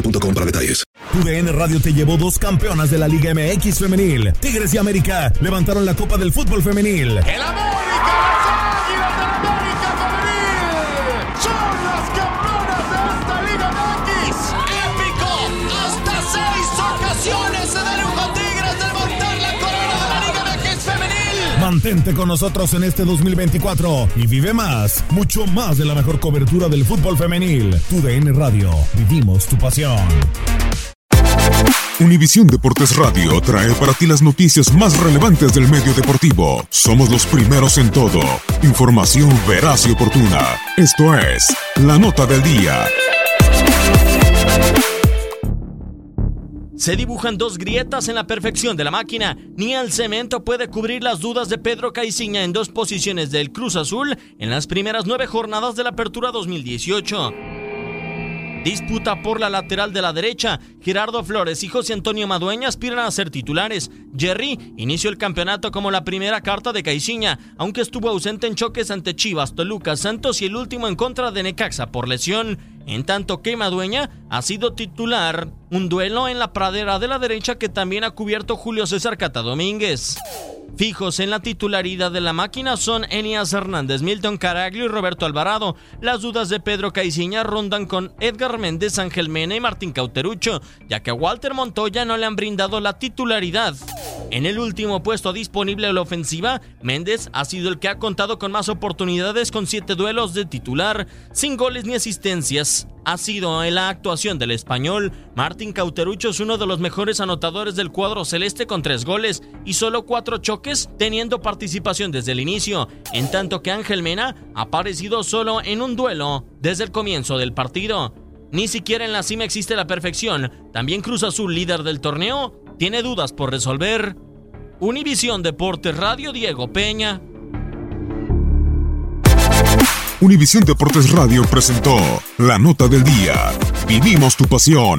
boostmobile.com para detalles. Radio te llevó dos campeonas de la Liga MX femenil. Tigres y América levantaron la Copa del Fútbol femenil. ¡El América! Mantente con nosotros en este 2024 y vive más, mucho más de la mejor cobertura del fútbol femenil. Tu DN Radio, vivimos tu pasión. Univisión Deportes Radio trae para ti las noticias más relevantes del medio deportivo. Somos los primeros en todo. Información veraz y oportuna. Esto es La Nota del Día. Se dibujan dos grietas en la perfección de la máquina. Ni el cemento puede cubrir las dudas de Pedro Caiciña en dos posiciones del Cruz Azul en las primeras nueve jornadas de la Apertura 2018. Disputa por la lateral de la derecha. Gerardo Flores y José Antonio Madueña aspiran a ser titulares. Jerry inició el campeonato como la primera carta de Caiciña, aunque estuvo ausente en choques ante Chivas, Toluca, Santos y el último en contra de Necaxa por lesión. En tanto que Madueña ha sido titular, un duelo en la pradera de la derecha que también ha cubierto Julio César Cata Domínguez. Fijos en la titularidad de la máquina son Enias Hernández, Milton Caraglio y Roberto Alvarado. Las dudas de Pedro Caiciña rondan con Edgar Méndez, Ángel Mena y Martín Cauterucho, ya que a Walter Montoya no le han brindado la titularidad. En el último puesto disponible a la ofensiva, Méndez ha sido el que ha contado con más oportunidades con siete duelos de titular, sin goles ni asistencias. Ha sido en la actuación del español. Martín Cauterucho es uno de los mejores anotadores del cuadro celeste con tres goles y solo cuatro choques, teniendo participación desde el inicio, en tanto que Ángel Mena ha aparecido solo en un duelo desde el comienzo del partido. Ni siquiera en la cima existe la perfección. También Cruz Azul, líder del torneo, tiene dudas por resolver. Univisión Deportes Radio Diego Peña. Univisión Deportes Radio presentó La Nota del Día. Vivimos tu pasión.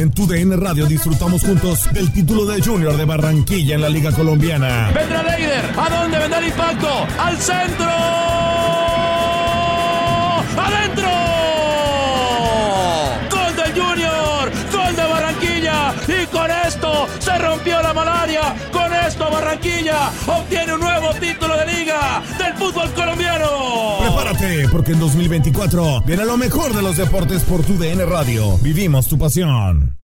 En tu DN Radio disfrutamos juntos del título de Junior de Barranquilla en la Liga Colombiana. Vendrá Leider. ¿A dónde vendrá el impacto? ¡Al centro! ¡Adentro! ¡Gol del Junior! ¡Gol de Barranquilla! Y con esto se rompió la malaria. Con esto Barranquilla obtiene un nuevo título de liga del fútbol colombiano. Prepárate, porque en 2024 viene lo mejor de los deportes por tu DN Radio. Vivimos tu pasión.